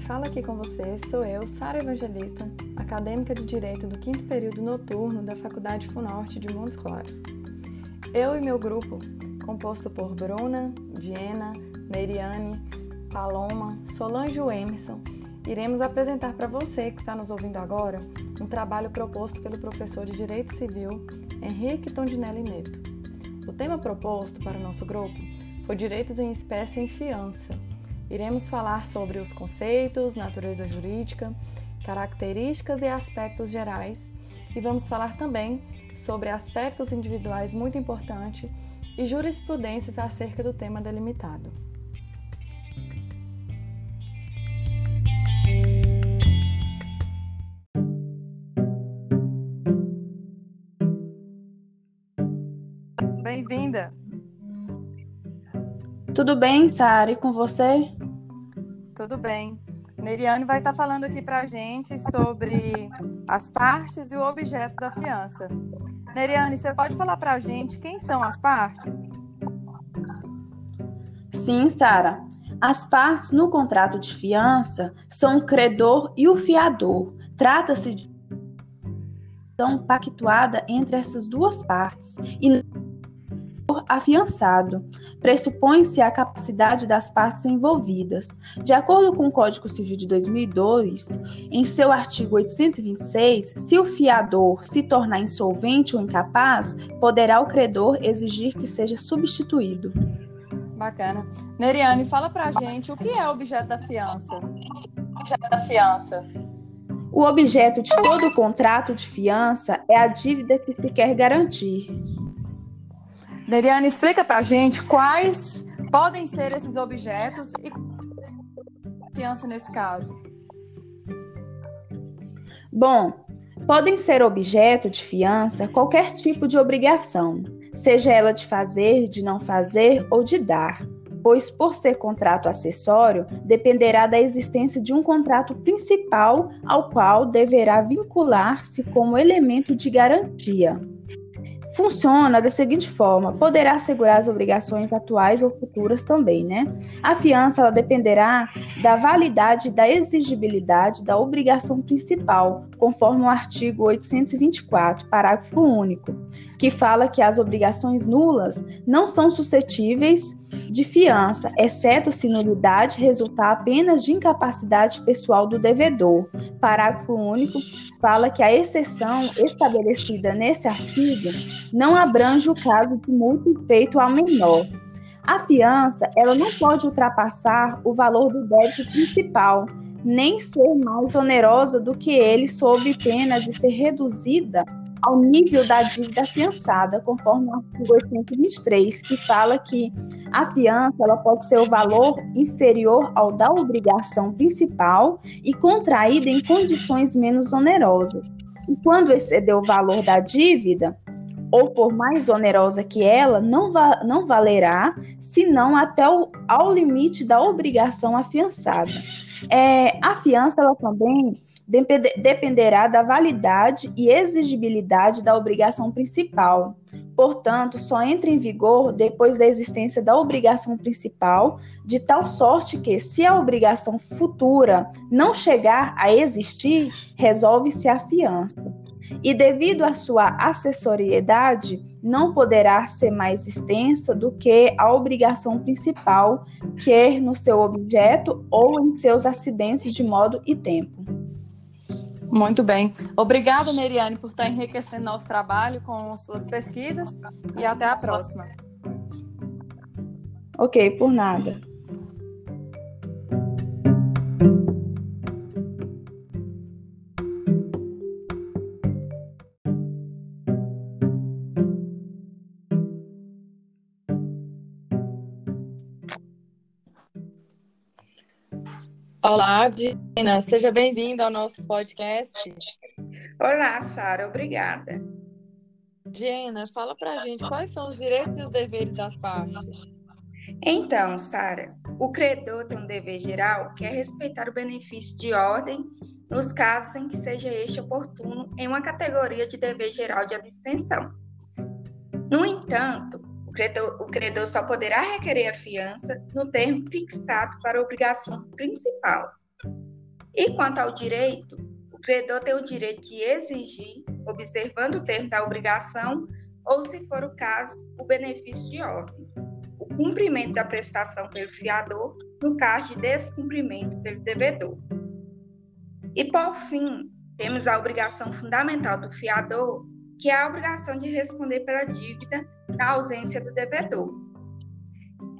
Quem fala aqui com você sou eu, Sara Evangelista, acadêmica de Direito do quinto período noturno da Faculdade Funorte de Montes Claros. Eu e meu grupo, composto por Bruna, Diana, Neiriane, Paloma, Solange e Emerson, iremos apresentar para você que está nos ouvindo agora um trabalho proposto pelo professor de Direito Civil Henrique Tondinelli Neto. O tema proposto para o nosso grupo foi Direitos em Espécie em Fiança. Iremos falar sobre os conceitos, natureza jurídica, características e aspectos gerais e vamos falar também sobre aspectos individuais muito importantes e jurisprudências acerca do tema delimitado. Bem-vinda! Tudo bem, Sara? E com você? Tudo bem. Neriane vai estar falando aqui para a gente sobre as partes e o objeto da fiança. Neriane, você pode falar para a gente quem são as partes? Sim, Sara. As partes no contrato de fiança são o credor e o fiador. Trata-se de ação pactuada entre essas duas partes e afiançado. Pressupõe-se a capacidade das partes envolvidas. De acordo com o Código Civil de 2002, em seu artigo 826, se o fiador se tornar insolvente ou incapaz, poderá o credor exigir que seja substituído. Bacana. Neriane, fala pra gente o que é o objeto da fiança. Objeto da fiança. O objeto de todo contrato de fiança é a dívida que se quer garantir. Neriane, explica pra gente quais podem ser esses objetos e fiança nesse caso. Bom, podem ser objeto de fiança qualquer tipo de obrigação, seja ela de fazer, de não fazer ou de dar, pois, por ser contrato acessório, dependerá da existência de um contrato principal ao qual deverá vincular-se como elemento de garantia funciona da seguinte forma: poderá assegurar as obrigações atuais ou futuras também, né? A fiança ela dependerá da validade da exigibilidade da obrigação principal, conforme o artigo 824, parágrafo único, que fala que as obrigações nulas não são suscetíveis de fiança, exceto se nulidade resultar apenas de incapacidade pessoal do devedor. Parágrafo único fala que a exceção estabelecida nesse artigo não abrange o caso de multa feito ao menor. A fiança, ela não pode ultrapassar o valor do débito principal, nem ser mais onerosa do que ele sob pena de ser reduzida ao nível da dívida afiançada, conforme o artigo 823, que fala que a fiança ela pode ser o valor inferior ao da obrigação principal e contraída em condições menos onerosas. E quando exceder o valor da dívida, ou por mais onerosa que ela, não, va não valerá, senão até o, ao limite da obrigação afiançada. É, a fiança ela também dependerá da validade e exigibilidade da obrigação principal. Portanto, só entra em vigor depois da existência da obrigação principal, de tal sorte que, se a obrigação futura não chegar a existir, resolve-se a fiança. E devido à sua acessoriedade, não poderá ser mais extensa do que a obrigação principal, quer no seu objeto ou em seus acidentes de modo e tempo. Muito bem. Obrigada, Meriane, por estar enriquecendo nosso trabalho com suas pesquisas e até a próxima. Ok, por nada. Olá, Dina, seja bem-vinda ao nosso podcast. Olá, Sara, obrigada. Diana, fala pra gente quais são os direitos e os deveres das partes. Então, Sara, o credor tem um dever geral que é respeitar o benefício de ordem nos casos em que seja este oportuno em uma categoria de dever geral de abstenção. No entanto, credor, o credor só poderá requerer a fiança no termo fixado para a obrigação principal. E quanto ao direito, o credor tem o direito de exigir, observando o termo da obrigação, ou, se for o caso, o benefício de ordem, o cumprimento da prestação pelo fiador, no caso de descumprimento pelo devedor. E, por fim, temos a obrigação fundamental do fiador, que é a obrigação de responder pela dívida na ausência do devedor.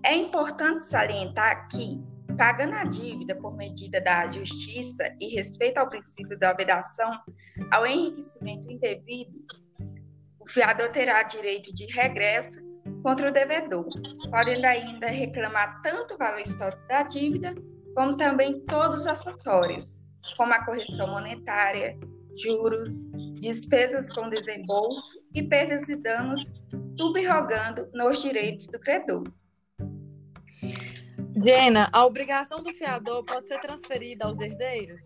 É importante salientar que, pagando a dívida por medida da justiça e respeito ao princípio da vedação ao enriquecimento indevido, o fiador terá direito de regresso contra o devedor, podendo ainda reclamar tanto o valor histórico da dívida, como também todos os acessórios, como a correção monetária, juros, despesas com desembolso e perdas e danos, subrogando nos direitos do credor. Jena, a obrigação do fiador pode ser transferida aos herdeiros?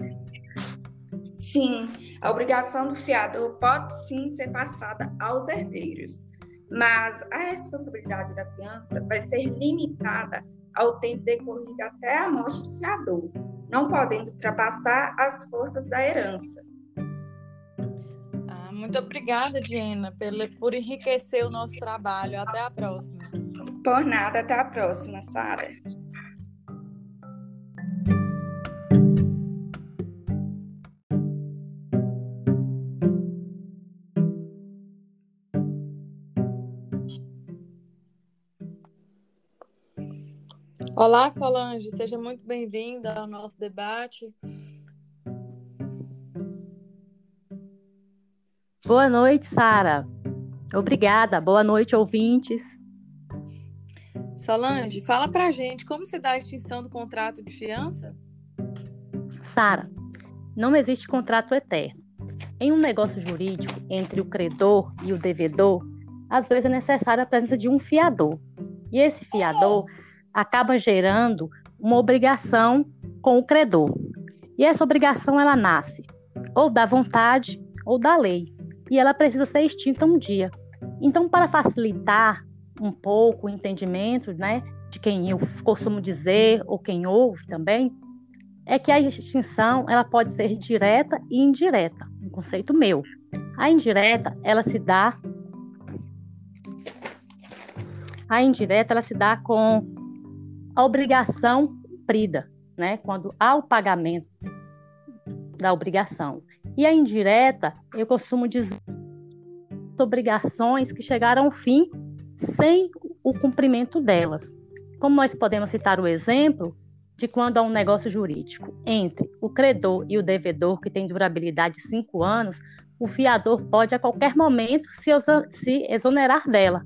Sim, a obrigação do fiador pode sim ser passada aos herdeiros, mas a responsabilidade da fiança vai ser limitada ao tempo decorrido até a morte do fiador, não podendo ultrapassar as forças da herança. Muito obrigada, Diana, por enriquecer o nosso trabalho. Até a próxima. Por nada, até a próxima, Sara. Olá, Solange, seja muito bem-vinda ao nosso debate. Boa noite, Sara. Obrigada. Boa noite, ouvintes. Solange, fala pra gente como se dá a extinção do contrato de fiança? Sara, não existe contrato eterno. Em um negócio jurídico entre o credor e o devedor, às vezes é necessária a presença de um fiador. E esse fiador acaba gerando uma obrigação com o credor. E essa obrigação ela nasce ou da vontade ou da lei, e ela precisa ser extinta um dia. Então, para facilitar um pouco o entendimento, né, de quem eu costumo dizer ou quem ouve também, é que a extinção ela pode ser direta e indireta, um conceito meu. A indireta ela se dá a indireta ela se dá com a obrigação cumprida, né? Quando há o pagamento da obrigação. E a indireta, eu costumo dizer obrigações que chegaram ao fim sem o cumprimento delas. Como nós podemos citar o exemplo de quando há um negócio jurídico entre o credor e o devedor, que tem durabilidade de cinco anos, o fiador pode a qualquer momento se, se exonerar dela.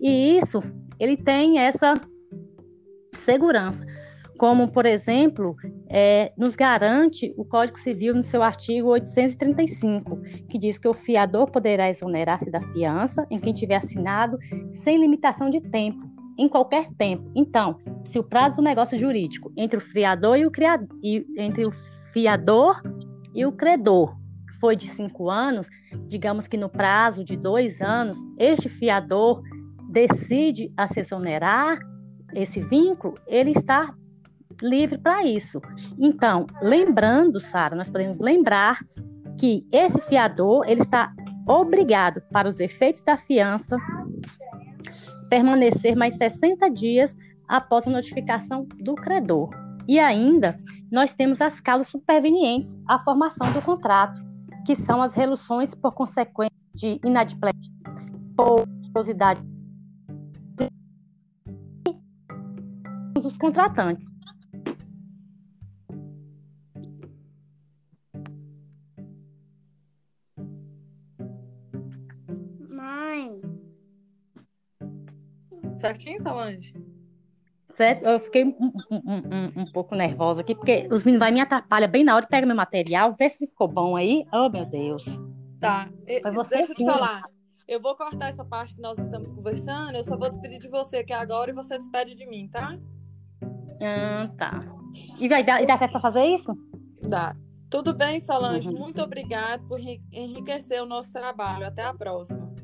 E isso, ele tem essa segurança, como, por exemplo, é, nos garante o Código Civil no seu artigo 835, que diz que o fiador poderá exonerar-se da fiança em quem tiver assinado sem limitação de tempo, em qualquer tempo. Então, se o prazo do negócio jurídico entre o fiador e o, criado, e, entre o fiador e o credor foi de cinco anos, digamos que no prazo de dois anos, este fiador decide a se exonerar esse vínculo, ele está livre para isso. Então, lembrando, Sara, nós podemos lembrar que esse fiador, ele está obrigado, para os efeitos da fiança, permanecer mais 60 dias após a notificação do credor. E ainda, nós temos as causas supervenientes à formação do contrato, que são as reluções por consequência de inadimplência, porosidade os contratantes. Certinho, Solange? Certo? Eu fiquei um, um, um, um, pouco nervosa aqui, porque os meninos vai me atrapalhar bem na hora de pegar meu material, ver se ficou bom aí. Oh, meu Deus. Tá. Foi você Deixa eu te falar. Eu vou cortar essa parte que nós estamos conversando. Eu só vou despedir de você aqui agora e você despede de mim, tá? Ah, tá. E vai dar, e dá certo para fazer isso? Dá. Tudo bem, Solange. Uhum. Muito obrigada por enriquecer o nosso trabalho. Até a próxima.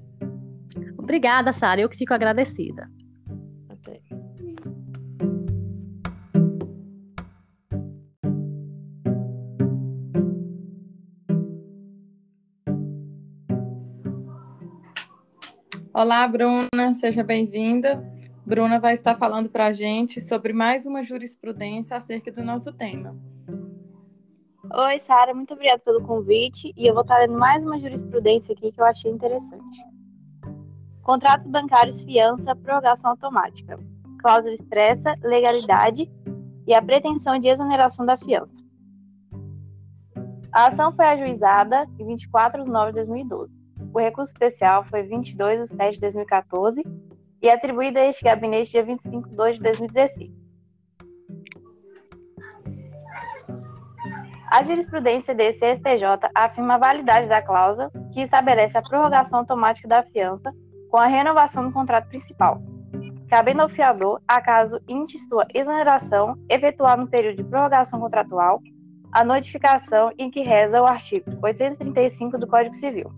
Obrigada, Sara. Eu que fico agradecida. Olá, Bruna, seja bem-vinda. Bruna vai estar falando para a gente sobre mais uma jurisprudência acerca do nosso tema. Oi, Sara, muito obrigada pelo convite e eu vou estar lendo mais uma jurisprudência aqui que eu achei interessante. Contratos bancários, fiança, prorrogação automática, cláusula expressa, legalidade e a pretensão de exoneração da fiança. A ação foi ajuizada em 24 de novembro de 2012. O recurso especial foi 22 de 7 de 2014 e atribuído a este gabinete dia 25 de 2 de 2016. A jurisprudência desse STJ afirma a validade da cláusula que estabelece a prorrogação automática da fiança com a renovação do contrato principal, cabendo ao fiador, acaso índice sua exoneração, efetuar no período de prorrogação contratual a notificação em que reza o artigo 835 do Código Civil.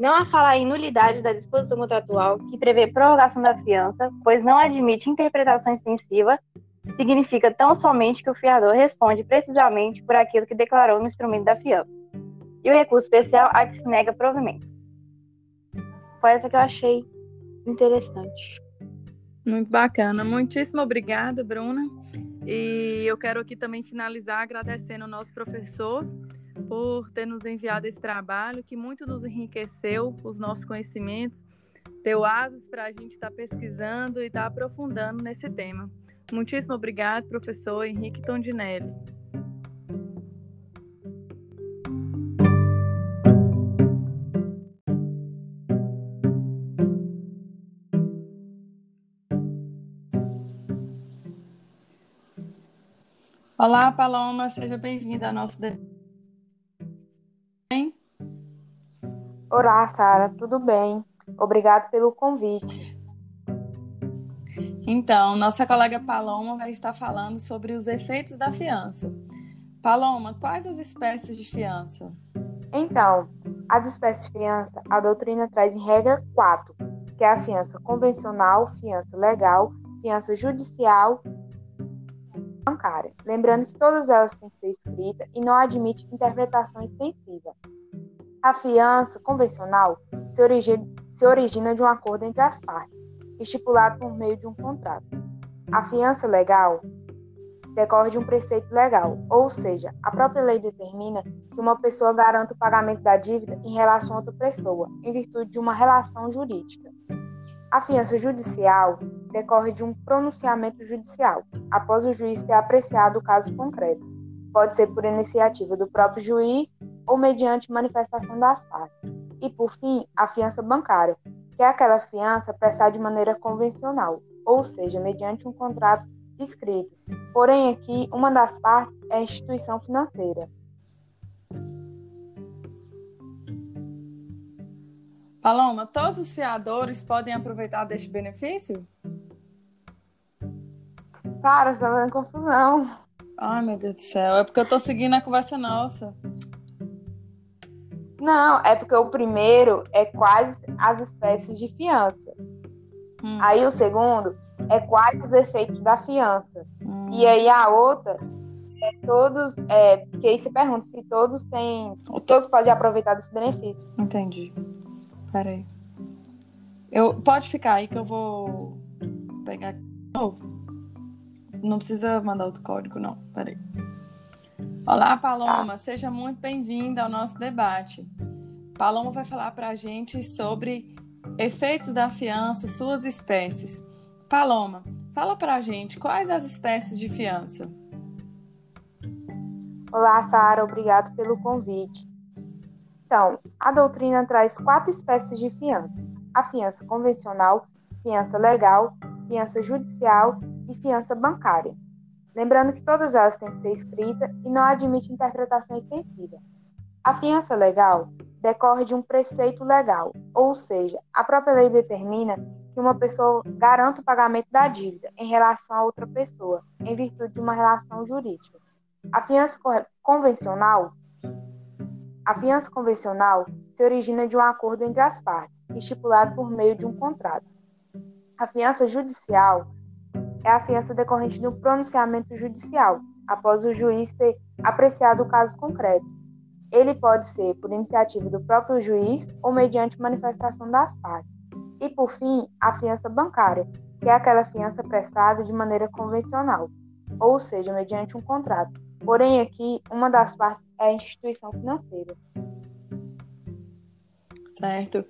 Não há falar em nulidade da disposição contratual que prevê prorrogação da fiança, pois não admite interpretação extensiva, significa tão somente que o fiador responde precisamente por aquilo que declarou no instrumento da fiança. E o recurso especial a que se nega provimento. Foi essa que eu achei interessante. Muito bacana. Muitíssimo obrigada, Bruna. E eu quero aqui também finalizar agradecendo ao nosso professor por ter nos enviado esse trabalho, que muito nos enriqueceu os nossos conhecimentos, deu asas para a gente estar tá pesquisando e estar tá aprofundando nesse tema. Muitíssimo obrigado, professor Henrique Tondinelli. Olá, Paloma, seja bem-vinda ao nosso debate. Olá, Sara, tudo bem? Obrigado pelo convite. Então, nossa colega Paloma vai estar falando sobre os efeitos da fiança. Paloma, quais as espécies de fiança? Então, as espécies de fiança, a doutrina traz em regra quatro, que é a fiança convencional, fiança legal, fiança judicial bancária. Lembrando que todas elas têm que ser escritas e não admite interpretação extensiva. A fiança convencional se origina, se origina de um acordo entre as partes, estipulado por meio de um contrato. A fiança legal decorre de um preceito legal, ou seja, a própria lei determina que uma pessoa garanta o pagamento da dívida em relação a outra pessoa, em virtude de uma relação jurídica. A fiança judicial decorre de um pronunciamento judicial, após o juiz ter apreciado o caso concreto. Pode ser por iniciativa do próprio juiz ou mediante manifestação das partes. E, por fim, a fiança bancária, que é aquela fiança prestada de maneira convencional, ou seja, mediante um contrato escrito. Porém, aqui, uma das partes é a instituição financeira. Paloma, todos os fiadores podem aproveitar deste benefício? Cara, você tá fazendo confusão. Ai, meu Deus do céu. É porque eu tô seguindo a conversa nossa. Não, é porque o primeiro é quais as espécies de fiança. Hum. Aí o segundo é quais os efeitos da fiança. Hum. E aí a outra é todos. É, porque aí se pergunta se todos têm. Todos podem aproveitar desse benefício. Entendi. Peraí. Eu, pode ficar aí que eu vou pegar de novo. Não precisa mandar outro código, não. Peraí. Olá, Paloma. Seja muito bem-vinda ao nosso debate. Paloma vai falar para a gente sobre efeitos da fiança, suas espécies. Paloma, fala para a gente quais as espécies de fiança. Olá, Sara. Obrigado pelo convite. Então, a doutrina traz quatro espécies de fiança: a fiança convencional, fiança legal, fiança judicial e fiança bancária. Lembrando que todas elas têm que ser escritas e não admite interpretação extensiva. A fiança legal decorre de um preceito legal, ou seja, a própria lei determina que uma pessoa garanta o pagamento da dívida em relação a outra pessoa, em virtude de uma relação jurídica. A fiança convencional a fiança convencional se origina de um acordo entre as partes, estipulado por meio de um contrato. A fiança judicial é a fiança decorrente de um pronunciamento judicial, após o juiz ter apreciado o caso concreto. Ele pode ser por iniciativa do próprio juiz ou mediante manifestação das partes. E, por fim, a fiança bancária, que é aquela fiança prestada de maneira convencional, ou seja, mediante um contrato. Porém, aqui, uma das partes é a instituição financeira. Certo.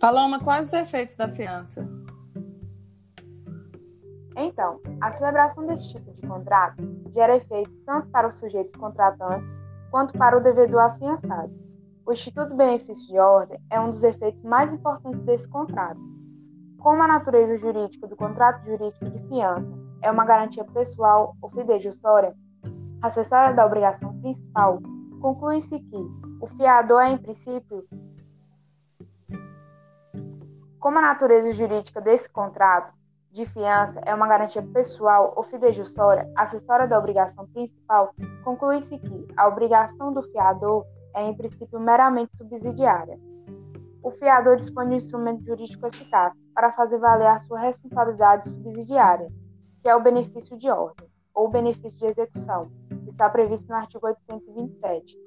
Paloma, quais os efeitos da fiança? Então, a celebração deste tipo de contrato gera efeito tanto para os sujeitos contratantes quanto para o devedor afiançado. O Instituto Benefício de Ordem é um dos efeitos mais importantes desse contrato. Como a natureza jurídica do contrato jurídico de fiança é uma garantia pessoal ou fidejussória, acessória da obrigação principal, conclui-se que o fiador é, em princípio, como a natureza jurídica desse contrato de fiança é uma garantia pessoal ou fidejussória, acessória da obrigação principal, conclui-se que a obrigação do fiador é, em princípio, meramente subsidiária. O fiador dispõe de um instrumento jurídico eficaz para fazer valer a sua responsabilidade subsidiária, que é o benefício de ordem, ou benefício de execução, que está previsto no artigo 827,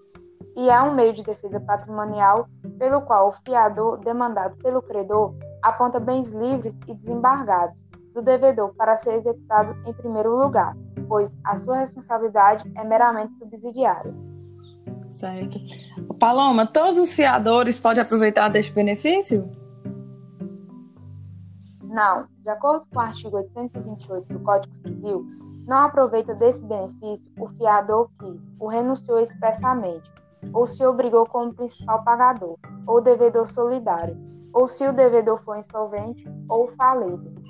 e é um meio de defesa patrimonial pelo qual o fiador, demandado pelo credor, aponta bens livres e desembargados, do devedor para ser executado em primeiro lugar, pois a sua responsabilidade é meramente subsidiária. Certo. Paloma, todos os fiadores podem aproveitar deste benefício? Não. De acordo com o artigo 828 do Código Civil, não aproveita desse benefício o fiador que o renunciou expressamente, ou se obrigou como principal pagador, ou devedor solidário, ou se o devedor for insolvente ou falido.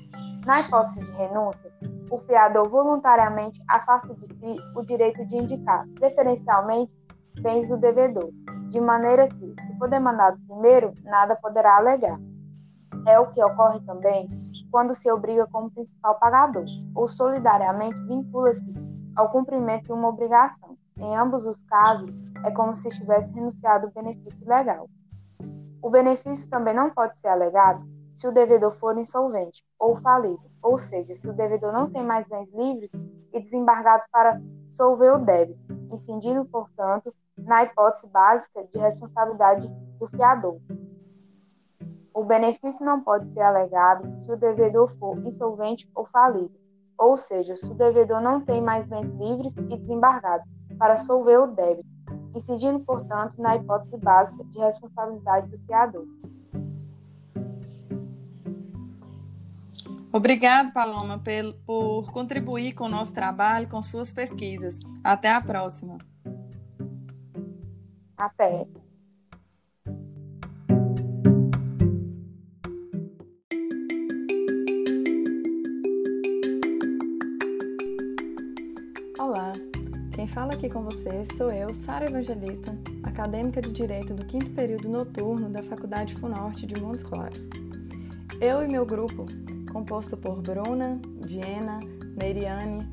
Na hipótese de renúncia, o fiador voluntariamente afasta de si o direito de indicar, preferencialmente, bens do devedor, de maneira que, se for demandado primeiro, nada poderá alegar. É o que ocorre também quando se obriga como principal pagador, ou solidariamente vincula-se ao cumprimento de uma obrigação. Em ambos os casos, é como se estivesse renunciado o benefício legal. O benefício também não pode ser alegado se o devedor for insolvente ou falido, ou seja, se o devedor não tem mais bens livres e desembargados para solver o débito, incidindo, portanto, na hipótese básica de responsabilidade do fiador. O benefício não pode ser alegado se o devedor for insolvente ou falido, ou seja, se o devedor não tem mais bens livres e desembargados para solver o débito, incidindo, portanto, na hipótese básica de responsabilidade do fiador. Obrigado, Paloma, por contribuir com o nosso trabalho, com suas pesquisas. Até a próxima. Até. Olá, quem fala aqui com você sou eu, Sara Evangelista, acadêmica de Direito do quinto período noturno da Faculdade FUNORTE de Montes Claros. Eu e meu grupo composto por Bruna, Diana, Neiriane,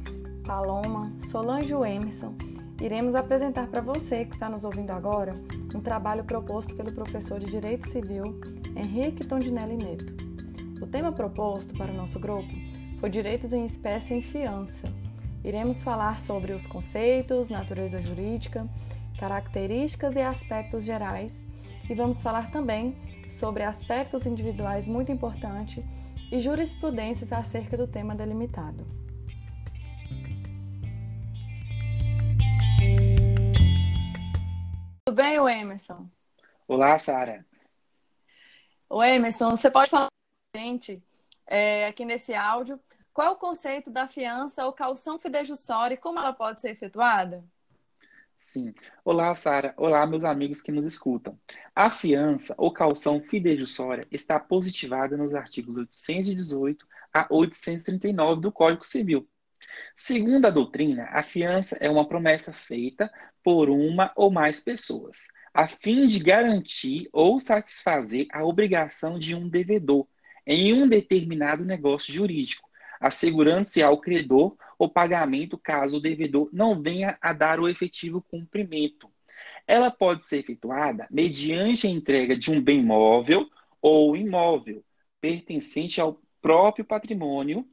Paloma, Solange Emerson, iremos apresentar para você que está nos ouvindo agora um trabalho proposto pelo professor de Direito Civil Henrique Tondinelli Neto. O tema proposto para o nosso grupo foi Direitos em Espécie em Fiança. Iremos falar sobre os conceitos, natureza jurídica, características e aspectos gerais e vamos falar também sobre aspectos individuais muito importantes e jurisprudências acerca do tema delimitado. Tudo bem, o Emerson? Olá, Sara. O Emerson, você pode falar para a gente, é, aqui nesse áudio, qual é o conceito da fiança ou calção fidejussória e como ela pode ser efetuada? Sim. Olá, Sara. Olá, meus amigos que nos escutam. A fiança ou calção fidejussória está positivada nos artigos 818 a 839 do Código Civil. Segundo a doutrina, a fiança é uma promessa feita por uma ou mais pessoas, a fim de garantir ou satisfazer a obrigação de um devedor em um determinado negócio jurídico, assegurando-se ao credor o pagamento caso o devedor não venha a dar o efetivo cumprimento. Ela pode ser efetuada mediante a entrega de um bem móvel ou imóvel pertencente ao próprio patrimônio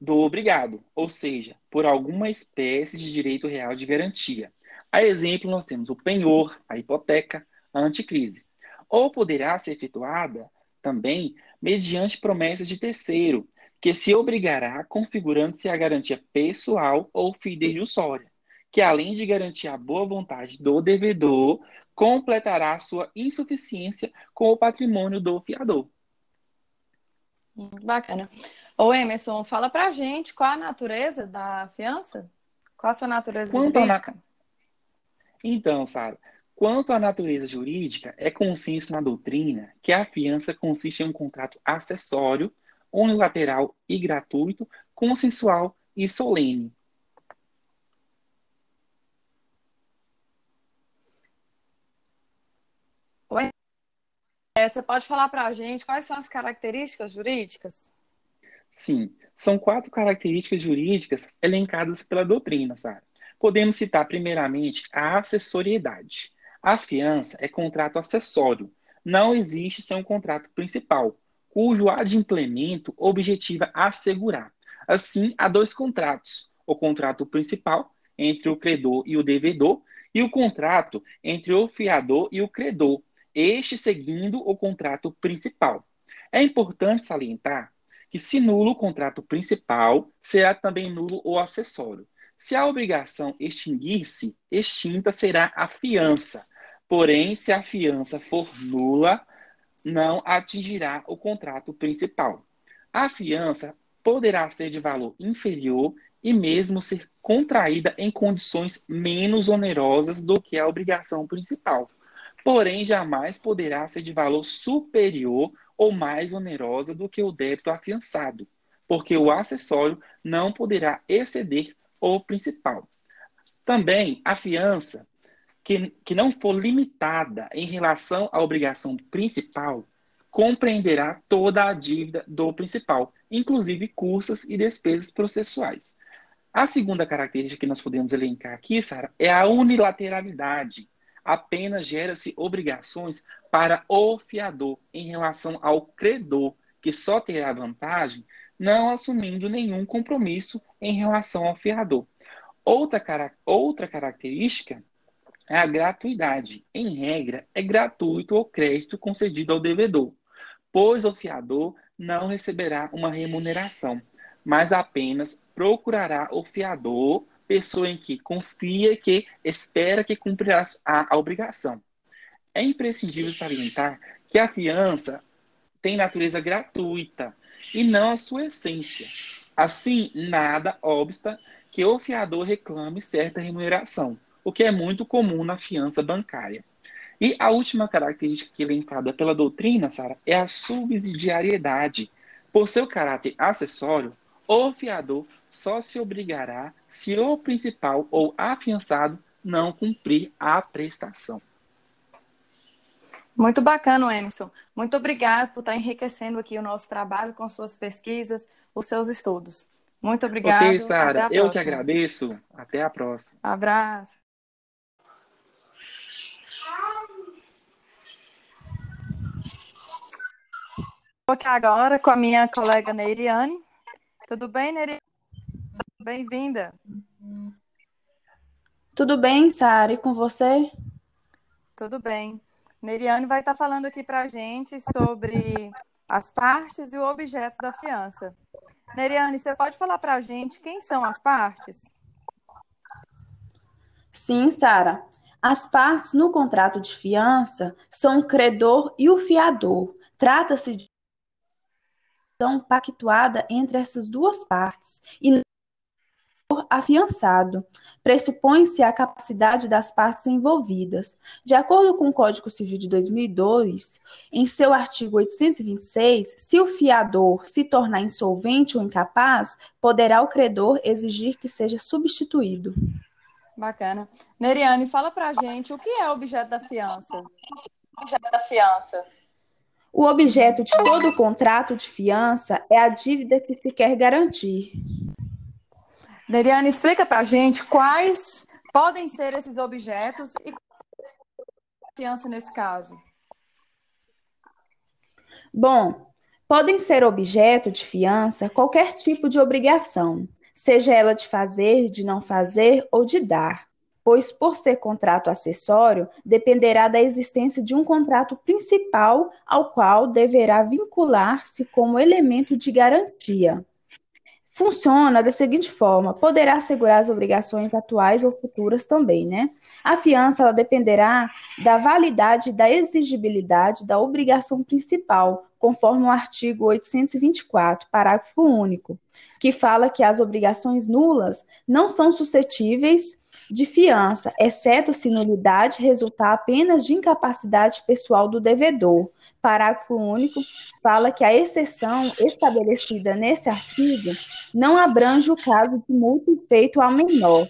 do obrigado, ou seja, por alguma espécie de direito real de garantia, A exemplo, nós temos o penhor, a hipoteca, a anticrise. Ou poderá ser efetuada também mediante promessas de terceiro, que se obrigará configurando-se a garantia pessoal ou fidejussória, que além de garantir a boa vontade do devedor, completará sua insuficiência com o patrimônio do fiador. Bacana. Ô Emerson, fala pra gente qual a natureza da fiança? Qual a sua natureza Quanto jurídica? Na... Então, Sara, quanto à natureza jurídica, é consenso na doutrina que a fiança consiste em um contrato acessório, unilateral e gratuito, consensual e solene, É, você pode falar para a gente quais são as características jurídicas? Sim, são quatro características jurídicas elencadas pela doutrina, Sara. Podemos citar primeiramente a acessoriedade. A fiança é contrato acessório. Não existe sem um contrato principal, cujo adimplemento objetiva assegurar. Assim, há dois contratos: o contrato principal, entre o credor e o devedor, e o contrato entre o fiador e o credor, este seguindo o contrato principal. É importante salientar que, se nulo o contrato principal, será também nulo o acessório. Se a obrigação extinguir-se, extinta será a fiança. Porém, se a fiança for nula, não atingirá o contrato principal. A fiança poderá ser de valor inferior e mesmo ser contraída em condições menos onerosas do que a obrigação principal porém jamais poderá ser de valor superior ou mais onerosa do que o débito afiançado, porque o acessório não poderá exceder o principal. Também a fiança que, que não for limitada em relação à obrigação principal compreenderá toda a dívida do principal, inclusive custas e despesas processuais. A segunda característica que nós podemos elencar aqui, Sara, é a unilateralidade apenas gera-se obrigações para o fiador em relação ao credor, que só terá vantagem não assumindo nenhum compromisso em relação ao fiador. Outra, outra característica é a gratuidade. Em regra, é gratuito o crédito concedido ao devedor, pois o fiador não receberá uma remuneração, mas apenas procurará o fiador pessoa em que confia que espera que cumprirá a obrigação. É imprescindível salientar que a fiança tem natureza gratuita e não a sua essência. Assim, nada obsta que o fiador reclame certa remuneração, o que é muito comum na fiança bancária. E a última característica elencada pela doutrina, Sara, é a subsidiariedade. Por seu caráter acessório, o fiador só se obrigará se o principal ou afiançado não cumprir a prestação. Muito bacana, Emerson. Muito obrigado por estar enriquecendo aqui o nosso trabalho com suas pesquisas, os seus estudos. Muito obrigado. Ok, Sara. Eu que agradeço. Até a próxima. Abraço. Aqui agora com a minha colega Neiriane. Tudo bem, Neiriane? Bem-vinda. Tudo bem, Sara? E com você? Tudo bem. Neriane vai estar falando aqui para a gente sobre as partes e o objeto da fiança. Neriane, você pode falar para a gente quem são as partes? Sim, Sara. As partes no contrato de fiança são o credor e o fiador. Trata-se de ação pactuada entre essas duas partes e afiançado. Pressupõe-se a capacidade das partes envolvidas. De acordo com o Código Civil de 2002, em seu artigo 826, se o fiador se tornar insolvente ou incapaz, poderá o credor exigir que seja substituído. Bacana. Neriane, fala pra gente o que é o objeto da fiança? Objeto da fiança. O objeto de todo contrato de fiança é a dívida que se quer garantir. Deriane, explica para a gente quais podem ser esses objetos e confiança nesse caso. Bom, podem ser objeto de fiança qualquer tipo de obrigação, seja ela de fazer, de não fazer ou de dar, pois, por ser contrato acessório, dependerá da existência de um contrato principal ao qual deverá vincular-se como elemento de garantia. Funciona da seguinte forma: poderá assegurar as obrigações atuais ou futuras também, né? A fiança dependerá da validade da exigibilidade da obrigação principal, conforme o artigo 824, parágrafo único, que fala que as obrigações nulas não são suscetíveis de fiança, exceto se nulidade resultar apenas de incapacidade pessoal do devedor. Parágrafo único fala que a exceção estabelecida nesse artigo não abrange o caso de multa feito ao menor.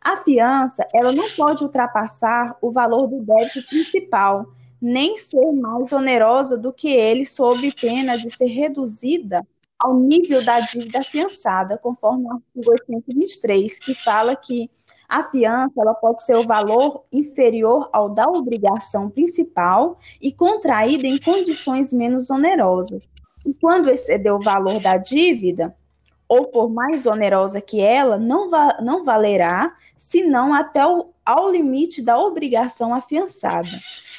A fiança, ela não pode ultrapassar o valor do débito principal, nem ser mais onerosa do que ele, sob pena de ser reduzida ao nível da dívida afiançada, conforme o artigo 823, que fala que a fiança ela pode ser o valor inferior ao da obrigação principal e contraída em condições menos onerosas. E quando exceder o valor da dívida, ou por mais onerosa que ela, não, va não valerá, senão até o, ao limite da obrigação afiançada.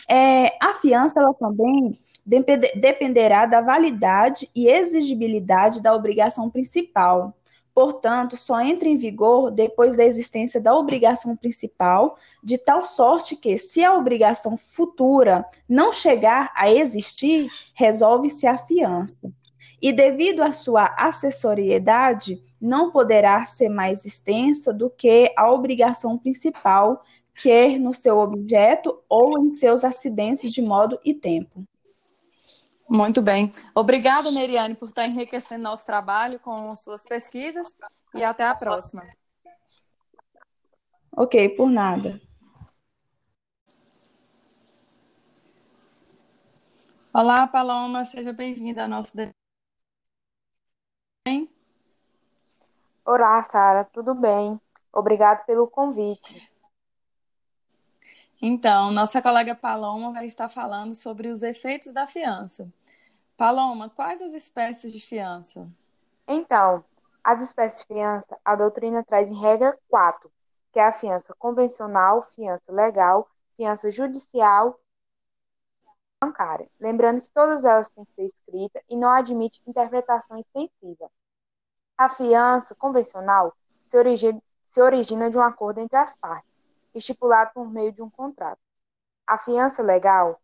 É, a fiança ela também dependerá da validade e exigibilidade da obrigação principal. Portanto, só entra em vigor depois da existência da obrigação principal, de tal sorte que, se a obrigação futura não chegar a existir, resolve-se a fiança. E devido à sua acessoriedade, não poderá ser mais extensa do que a obrigação principal, quer no seu objeto ou em seus acidentes de modo e tempo. Muito bem. Obrigada, Meriane, por estar enriquecendo nosso trabalho com suas pesquisas e até a próxima. Ok, por nada. Olá, Paloma, seja bem-vinda ao nosso debate. Olá, Sara, tudo bem? Obrigado pelo convite. Então, nossa colega Paloma vai estar falando sobre os efeitos da fiança. Paloma, quais as espécies de fiança? Então, as espécies de fiança, a doutrina traz em regra quatro, que é a fiança convencional, fiança legal, fiança judicial e bancária. Lembrando que todas elas têm que ser escritas e não admite interpretação extensiva. A fiança convencional se origina, se origina de um acordo entre as partes estipulado por meio de um contrato. A fiança legal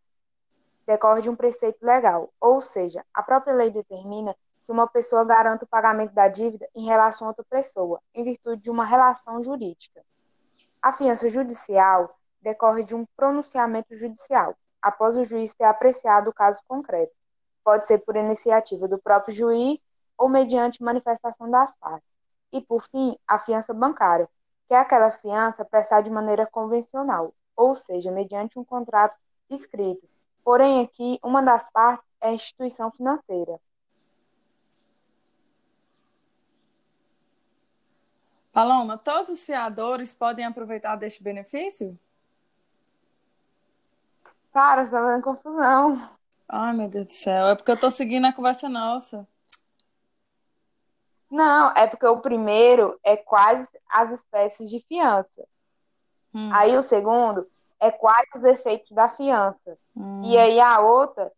decorre de um preceito legal, ou seja, a própria lei determina que uma pessoa garanta o pagamento da dívida em relação a outra pessoa, em virtude de uma relação jurídica. A fiança judicial decorre de um pronunciamento judicial, após o juiz ter apreciado o caso concreto. Pode ser por iniciativa do próprio juiz ou mediante manifestação das partes. E, por fim, a fiança bancária, que aquela fiança prestada de maneira convencional, ou seja, mediante um contrato escrito. Porém, aqui, uma das partes é a instituição financeira. Paloma, todos os fiadores podem aproveitar deste benefício? Cara, você tá fazendo confusão. Ai, meu Deus do céu. É porque eu tô seguindo a conversa nossa. Não, é porque o primeiro é quais as espécies de fiança. Hum. Aí o segundo é quais os efeitos da fiança. Hum. E aí a outra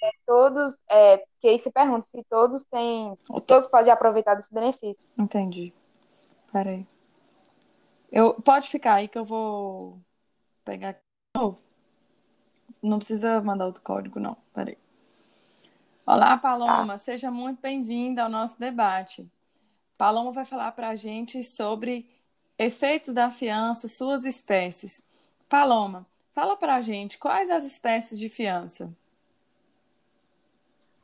é todos, é, porque aí se pergunta se todos têm, todos podem aproveitar desse benefício. Entendi. Peraí. Eu, pode ficar aí que eu vou pegar aqui de novo. Não precisa mandar outro código, não. Peraí. Olá, Paloma, seja muito bem-vinda ao nosso debate. Paloma vai falar para a gente sobre efeitos da fiança, suas espécies. Paloma, fala para a gente quais as espécies de fiança.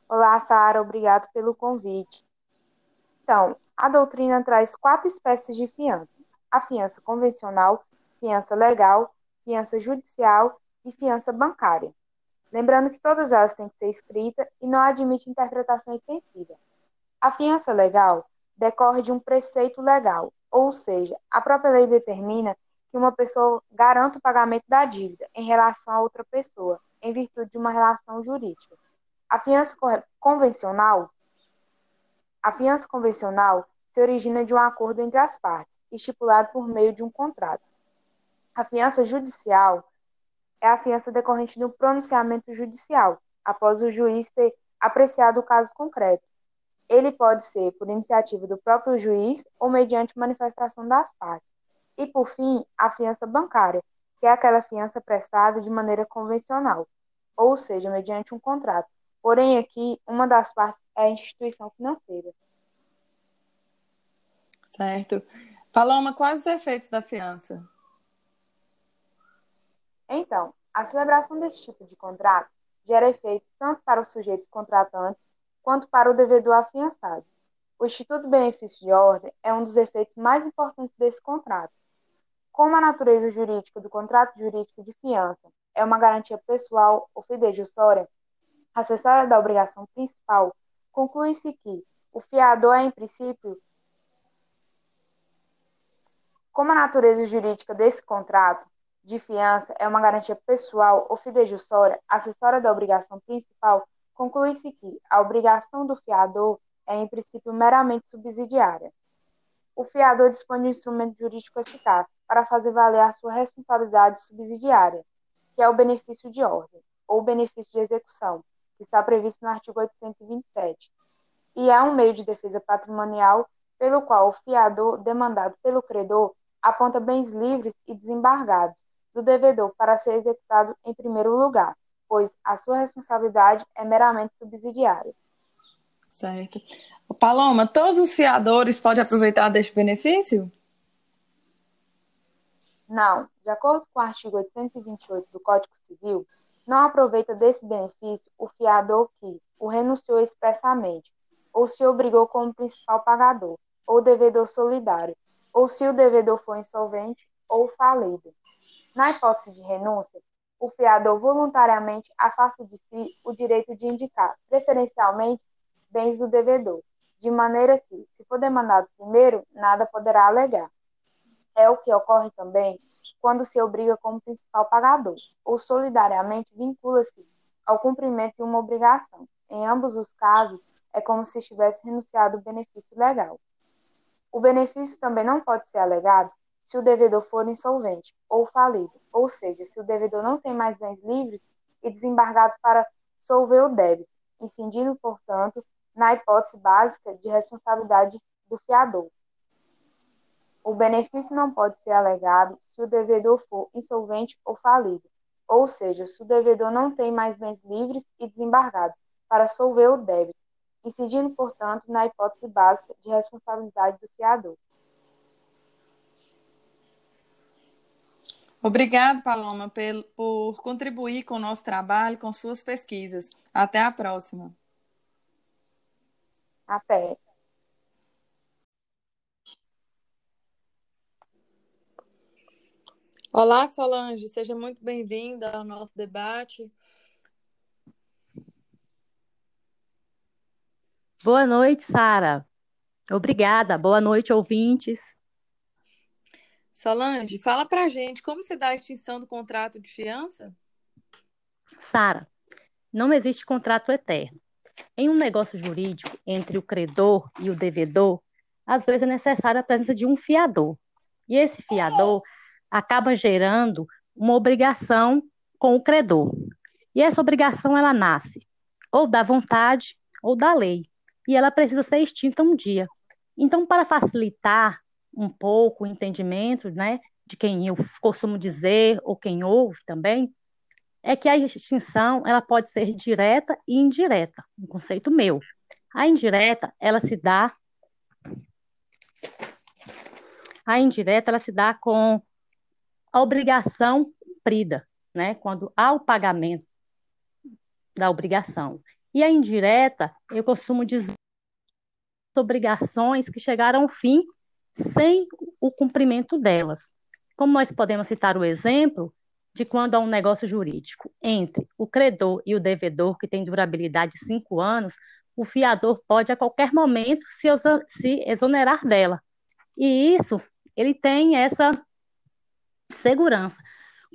Olá, Sara, obrigado pelo convite. Então, a doutrina traz quatro espécies de fiança: a fiança convencional, fiança legal, fiança judicial e fiança bancária. Lembrando que todas elas têm que ser escritas e não admite interpretação extensiva. A fiança legal decorre de um preceito legal, ou seja, a própria lei determina que uma pessoa garanta o pagamento da dívida em relação a outra pessoa, em virtude de uma relação jurídica. A fiança convencional, a fiança convencional se origina de um acordo entre as partes, estipulado por meio de um contrato. A fiança judicial é a fiança decorrente de um pronunciamento judicial, após o juiz ter apreciado o caso concreto. Ele pode ser por iniciativa do próprio juiz ou mediante manifestação das partes. E, por fim, a fiança bancária, que é aquela fiança prestada de maneira convencional, ou seja, mediante um contrato. Porém, aqui, uma das partes é a instituição financeira. Certo. Paloma, quais os efeitos da fiança? Então, a celebração desse tipo de contrato gera efeito tanto para os sujeitos contratantes quanto para o devedor afiançado. O Instituto Benefício de Ordem é um dos efeitos mais importantes desse contrato. Como a natureza jurídica do contrato jurídico de fiança é uma garantia pessoal ou fidejussória, acessória da obrigação principal, conclui-se que o fiador é, em princípio, como a natureza jurídica desse contrato de fiança é uma garantia pessoal ou fidejussória, acessória da obrigação principal, conclui-se que a obrigação do fiador é, em princípio, meramente subsidiária. O fiador dispõe de um instrumento jurídico eficaz para fazer valer a sua responsabilidade subsidiária, que é o benefício de ordem, ou benefício de execução, que está previsto no artigo 827, e é um meio de defesa patrimonial pelo qual o fiador, demandado pelo credor, aponta bens livres e desembargados do devedor para ser executado em primeiro lugar, pois a sua responsabilidade é meramente subsidiária. Certo. Paloma, todos os fiadores podem aproveitar deste benefício? Não. De acordo com o artigo 828 do Código Civil, não aproveita desse benefício o fiador que o renunciou expressamente, ou se obrigou como principal pagador, ou devedor solidário, ou se o devedor for insolvente ou falido. Na hipótese de renúncia, o fiador voluntariamente afasta de si o direito de indicar, preferencialmente, bens do devedor, de maneira que, se for demandado primeiro, nada poderá alegar. É o que ocorre também quando se obriga como principal pagador, ou solidariamente vincula-se ao cumprimento de uma obrigação. Em ambos os casos, é como se estivesse renunciado o benefício legal. O benefício também não pode ser alegado se o devedor for insolvente ou falido, ou seja, se o devedor não tem mais bens livres e desembargados para solver o débito, incidindo, portanto, na hipótese básica de responsabilidade do fiador. O benefício não pode ser alegado se o devedor for insolvente ou falido, ou seja, se o devedor não tem mais bens livres e desembargados para solver o débito, incidindo, portanto, na hipótese básica de responsabilidade do fiador. Obrigado, Paloma, por contribuir com o nosso trabalho, com suas pesquisas. Até a próxima. Até. Olá, Solange, seja muito bem-vinda ao nosso debate. Boa noite, Sara. Obrigada. Boa noite, ouvintes. Solange, fala pra gente como se dá a extinção do contrato de fiança? Sara, não existe contrato eterno. Em um negócio jurídico entre o credor e o devedor, às vezes é necessária a presença de um fiador. E esse fiador acaba gerando uma obrigação com o credor. E essa obrigação ela nasce ou da vontade ou da lei, e ela precisa ser extinta um dia. Então, para facilitar um pouco o entendimento, né, de quem eu costumo dizer ou quem ouve também, é que a extinção ela pode ser direta e indireta, um conceito meu. A indireta, ela se dá a indireta ela se dá com a obrigação cumprida, né? Quando há o pagamento da obrigação. E a indireta, eu costumo dizer obrigações que chegaram ao fim sem o cumprimento delas. Como nós podemos citar o exemplo de quando há um negócio jurídico entre o credor e o devedor, que tem durabilidade de cinco anos, o fiador pode a qualquer momento se, se exonerar dela. E isso, ele tem essa segurança.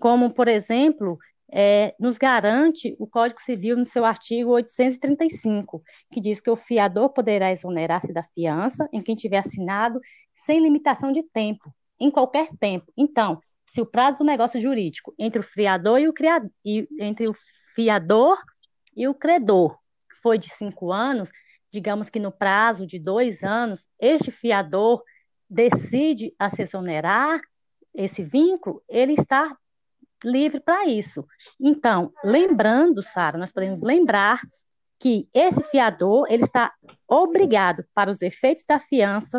Como, por exemplo, é, nos garante o Código Civil no seu artigo 835, que diz que o fiador poderá exonerar-se da fiança em quem tiver assinado sem limitação de tempo, em qualquer tempo. Então, se o prazo do negócio jurídico entre o fiador e o criador, e, entre o fiador e o credor foi de cinco anos, digamos que no prazo de dois anos, este fiador decide a se exonerar esse vínculo, ele está livre para isso. Então, lembrando, Sara, nós podemos lembrar que esse fiador ele está obrigado, para os efeitos da fiança,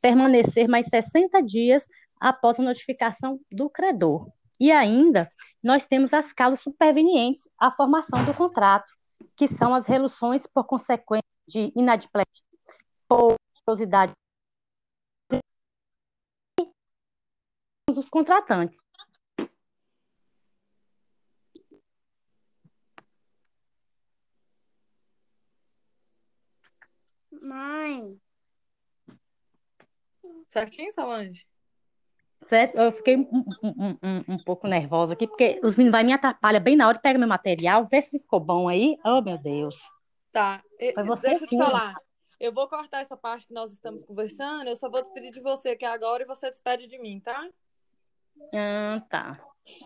permanecer mais 60 dias após a notificação do credor. E ainda, nós temos as causas supervenientes à formação do contrato, que são as reluções por consequência de inadimplência, por morosidade dos contratantes. Mãe. Certinho, Solange? Certo? Eu fiquei um, um, um, um pouco nervosa aqui, porque os meninos vai me atrapalhar bem na hora, pega meu material, vê se ficou bom aí. Oh, meu Deus. Tá. Foi você deixa eu te falar. Eu vou cortar essa parte que nós estamos conversando. Eu só vou despedir de você aqui agora e você despede de mim, tá? Ah, tá.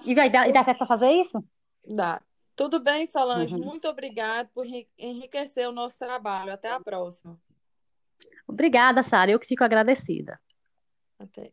E vai dar, e dá certo para fazer isso? Dá. Tudo bem, Solange. Uhum. Muito obrigada por enri- enriquecer o nosso trabalho. Até a próxima. Obrigada, Sara. Eu que fico agradecida. Até.